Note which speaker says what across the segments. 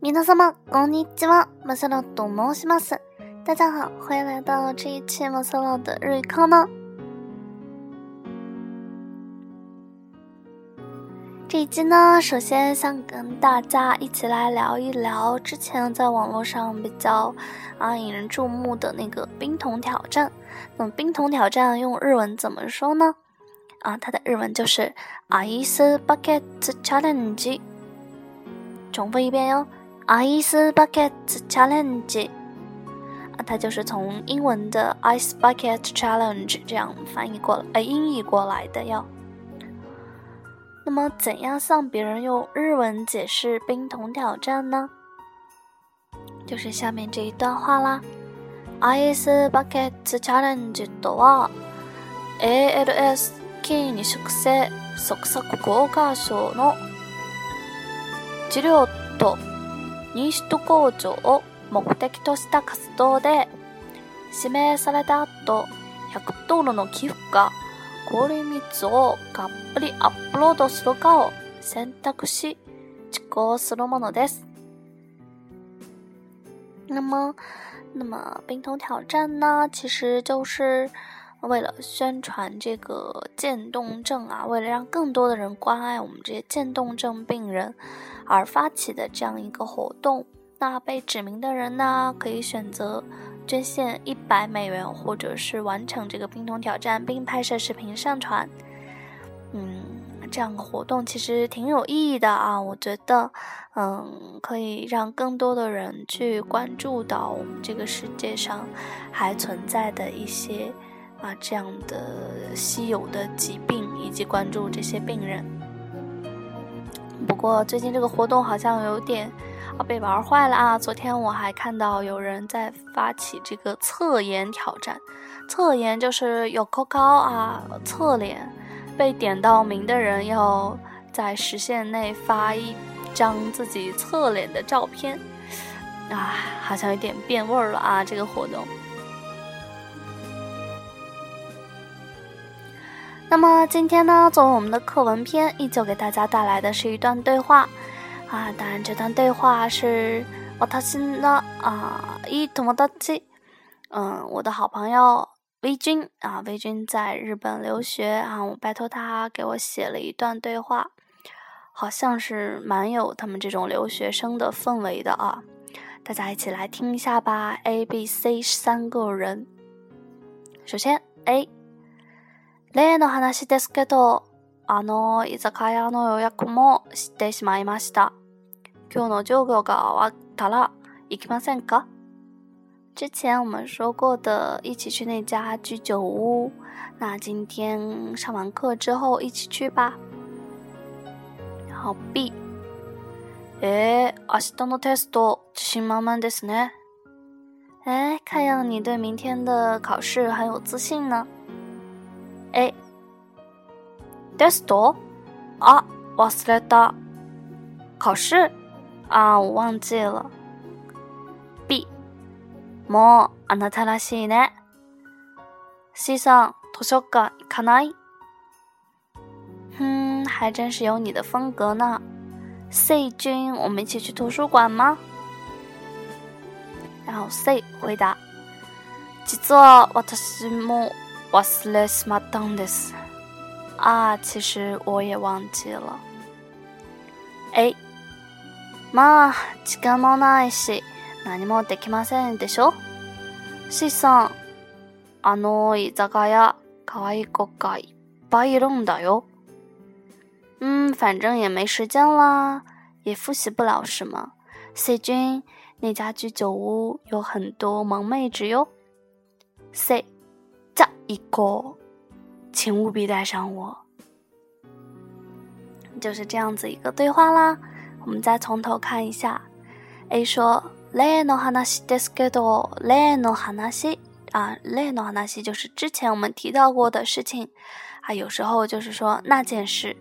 Speaker 1: 皆様、こんにちは。マサラと申します。大家好，欢迎来到这一期马萨的日语课呢。今呢，首先想跟大家一起来聊一聊之前在网络上比较啊引人注目的那个冰桶挑战。那么冰桶挑战用日文怎么说呢？啊，它的日文就是 Ice Bucket Challenge。重复一遍哟，Ice Bucket Challenge。啊，它就是从英文的 Ice Bucket Challenge 这样翻译过来，呃，音译过来的哟。那么，怎样向别人用日文解释冰桶挑战呢？就是下面这一段话啦。アイスバケツチャレンジとは、ALS 筋萎粛性即索硬化賞の治療と認識度向上を目的とした活動で、指名された後、100ドルの寄付が高密度をがっかりアップロードするかを選択し実行するものです。那么，那么冰桶挑战呢？其实就是为了宣传这个渐冻症啊，为了让更多的人关爱我们这些渐冻症病人而发起的这样一个活动。那被指名的人呢，可以选择。捐献一百美元，或者是完成这个冰桶挑战，并拍摄视频上传，嗯，这样的活动其实挺有意义的啊。我觉得，嗯，可以让更多的人去关注到我们这个世界上还存在的一些啊这样的稀有的疾病，以及关注这些病人。不过，最近这个活动好像有点。啊，被玩坏了啊！昨天我还看到有人在发起这个侧颜挑战，侧颜就是有高高啊，侧脸被点到名的人要在时限内发一张自己侧脸的照片啊，好像有点变味了啊，这个活动。那么今天呢，作为我们的课文篇，依旧给大家带来的是一段对话。啊，当然，这段对话是我他新的啊，一同木搭七，嗯，我的好朋友微军啊，微军在日本留学啊，我拜托他给我写了一段对话，好像是蛮有他们这种留学生的氛围的啊，大家一起来听一下吧。A、B、C 三个人，首先 A，例の話ですけど、あのいざ会あの予約も失ってしまいました。今日上课个阿达拉，一起帮算个。之前我们说过的一起去那家居酒屋，那今天上完课之后一起去吧。然后 B，哎，アシのテスト、自信满满的呢。哎，看样你对明天的考试很有自信呢。A、テスト、あ、忘れた、考试。啊，我忘记了。B，もうあなたらしいね。C さん図書館行かない。嗯，还真是有你的风格呢。C 君，我们一起去图书馆吗？然后 C 回答，実は私も忘れてしまったんです。啊，其实我也忘记了。嘛，時間もないし、何もできませんでしょ。しさん、あのい座屋、可愛い子がいっぱいいるんだよ。嗯，反正也没时间啦，也复习不了什么。しじ那家居酒屋有很多萌妹子哟。せ、じ一个，请务必带上我。就是这样子一个对话啦。我们再从头看一下，A 说，le no hanashi deskedo le no hanashi 啊，le no hanashi 就是之前我们提到过的事情啊，有时候就是说那件事，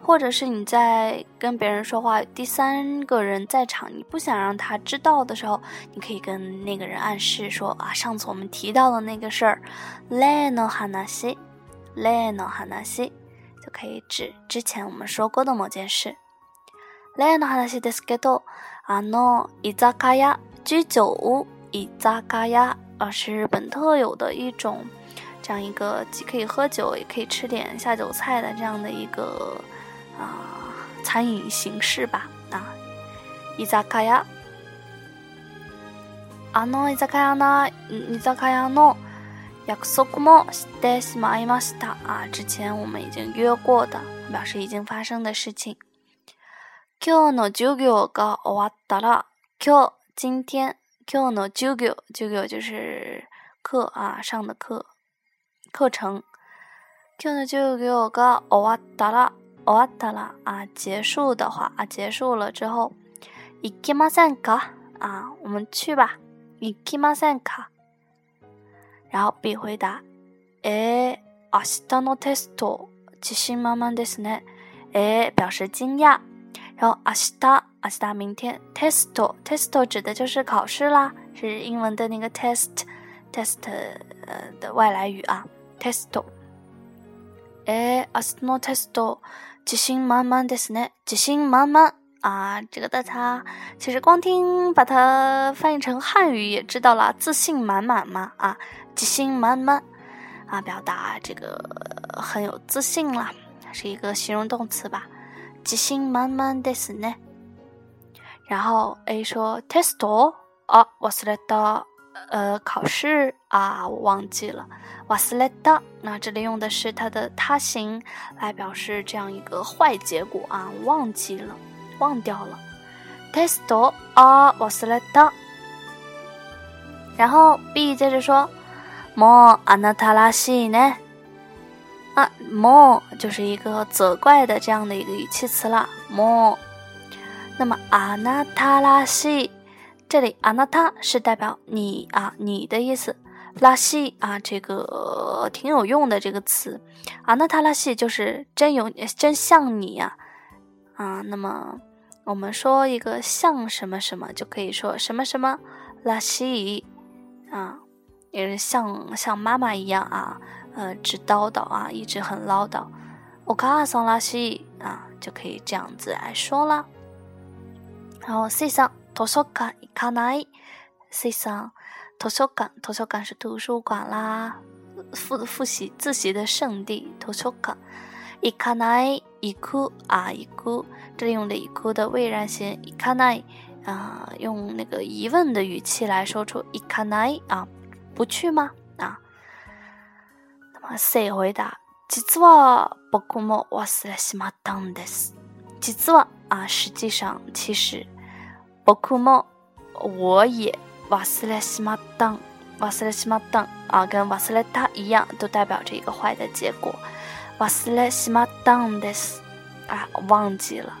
Speaker 1: 或者是你在跟别人说话，第三个人在场，你不想让他知道的时候，你可以跟那个人暗示说啊，上次我们提到的那个事儿，le no hanashi le no hanashi 就可以指之前我们说过的某件事。例の話ですけど、あの居酒屋、居酒屋居酒啊，是日本特有的一种，这样一个既可以喝酒，也可以吃点下酒菜的这样的一个啊餐饮形式吧啊。居酒屋、あの居酒屋の、居酒屋の約束もしてしまいました。啊，之前我们已经约过的，表示已经发生的事情。今日の授業が終わったら，今日，今天，今日の授業，授業就是课啊，上的课，课程。今日の授業が終わったら、終わったら啊，结束的话啊，结束了之后，行きませんか？啊，我们去吧。行きませんか？然后 B 回答，え、明日のテスト自信満々ですね。诶，表示惊讶。然后，阿西达，阿西达，明天，testo，testo 指的就是考试啦，是英文的那个 test，test 的外来语啊，testo。哎，阿斯诺 testo，自信满满的是呢，自信满满啊，这个大家其实光听把它翻译成汉语也知道了，自信满满嘛啊，自信满满啊，表达这个很有自信啦，是一个形容动词吧。自信满满ですね。然后 A 说テスト。あ、ワスレタ。呃，考试啊，我忘记了。ワスレタ。那这里用的是它的他形来表示这样一个坏结果啊，忘记了，忘掉了。テスト。あ、ワスレタ。然后 B 接着说もあなたらしいね。啊，more 就是一个责怪的这样的一个语气词了。more，那么阿那塔拉西，这里阿那塔是代表你啊，你的意思。拉西啊，这个挺有用的这个词。阿那塔拉西就是真有，真像你呀。啊，那么我们说一个像什么什么，就可以说什么什么拉西啊，是像像妈妈一样啊。呃，直叨叨啊，一直很唠叨。我卡阿桑拉西啊，就可以这样子来说啦。然后、先生、图书馆いかない、先生、図書館、図書館是图书馆啦，复复习自习的圣地。图书馆。いかない、行啊あ行く，这里用的行く的未然形いかない啊，用那个疑问的语气来说出いかない啊，不去吗？哇塞回答几次哇不哭么哇塞来喜马当的事几啊实际上其实不哭我也哇塞来喜马当哇塞来喜马当啊跟哇塞来一样都代表着一个坏的结果哇塞来喜马当的事啊忘记了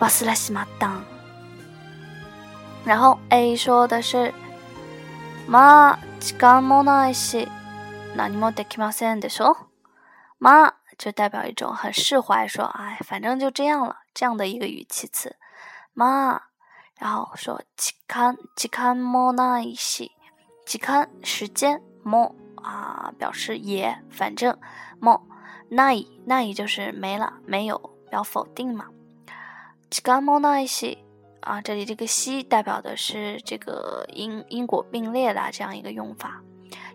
Speaker 1: 哇塞来喜马当然后 a 说的是妈干嘛那些那你们得听得说，妈就代表一种很释怀，说哎，反正就这样了，这样的一个语气词，妈。然后说，時間時間も那一系，し、時間時間啊，表示也反正も那一那一就是没了没有，表否定嘛。時間も那一系啊，这里这个し代表的是这个因因果并列的这样一个用法。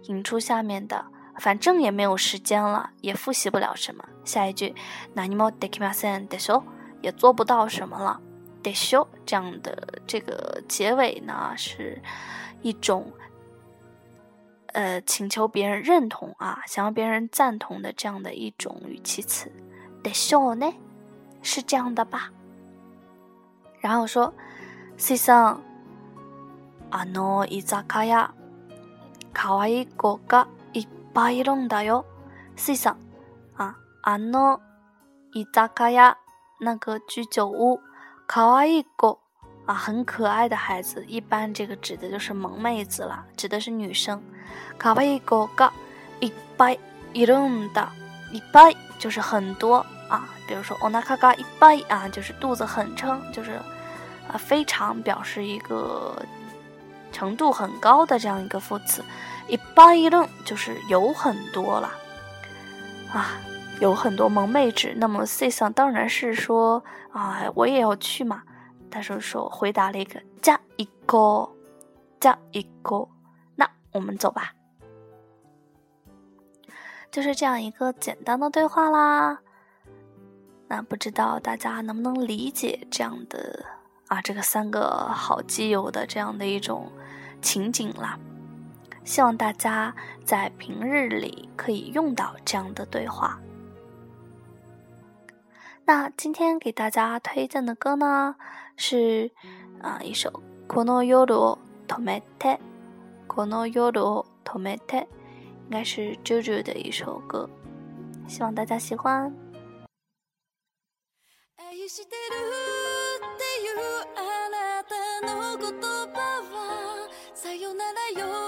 Speaker 1: 引出下面的，反正也没有时间了，也复习不了什么。下一句，何もできせんでしょ？也做不到什么了，でしょ？这样的这个结尾呢，是一种，呃，请求别人认同啊，想要别人赞同的这样的一种语气词，でしょ？呢，是这样的吧？然后说，先生，あの伊ザカ可爱狗狗，いっぱいいるんだよ。水さん，啊，あの居酒屋那个居酒屋，可爱狗啊，很可爱的孩子，一般这个指的就是萌妹子了，指的是女生。可爱狗狗，いっぱいいるんだ。いっぱい就是很多啊，比如说おながいっぱい啊，就是肚子很撑，就是啊，非常表示一个。程度很高的这样一个副词，一般一顿就是有很多了啊，有很多萌妹纸。那么 c s 当然是说啊，我也要去嘛。他说说回答了一个加一个加一个，那我们走吧。就是这样一个简单的对话啦。那不知道大家能不能理解这样的？啊，这个三个好基友的这样的一种情景啦，希望大家在平日里可以用到这样的对话。那今天给大家推荐的歌呢，是啊，一首《この夜を止めて》《この夜を止めて》，应该是 j o j o 的一首歌，希望大家喜欢。の言葉はさよならよ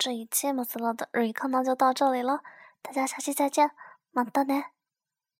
Speaker 1: 这一期《穆斯洛的日语课呢，就到这里了，大家下期再见，么么哒！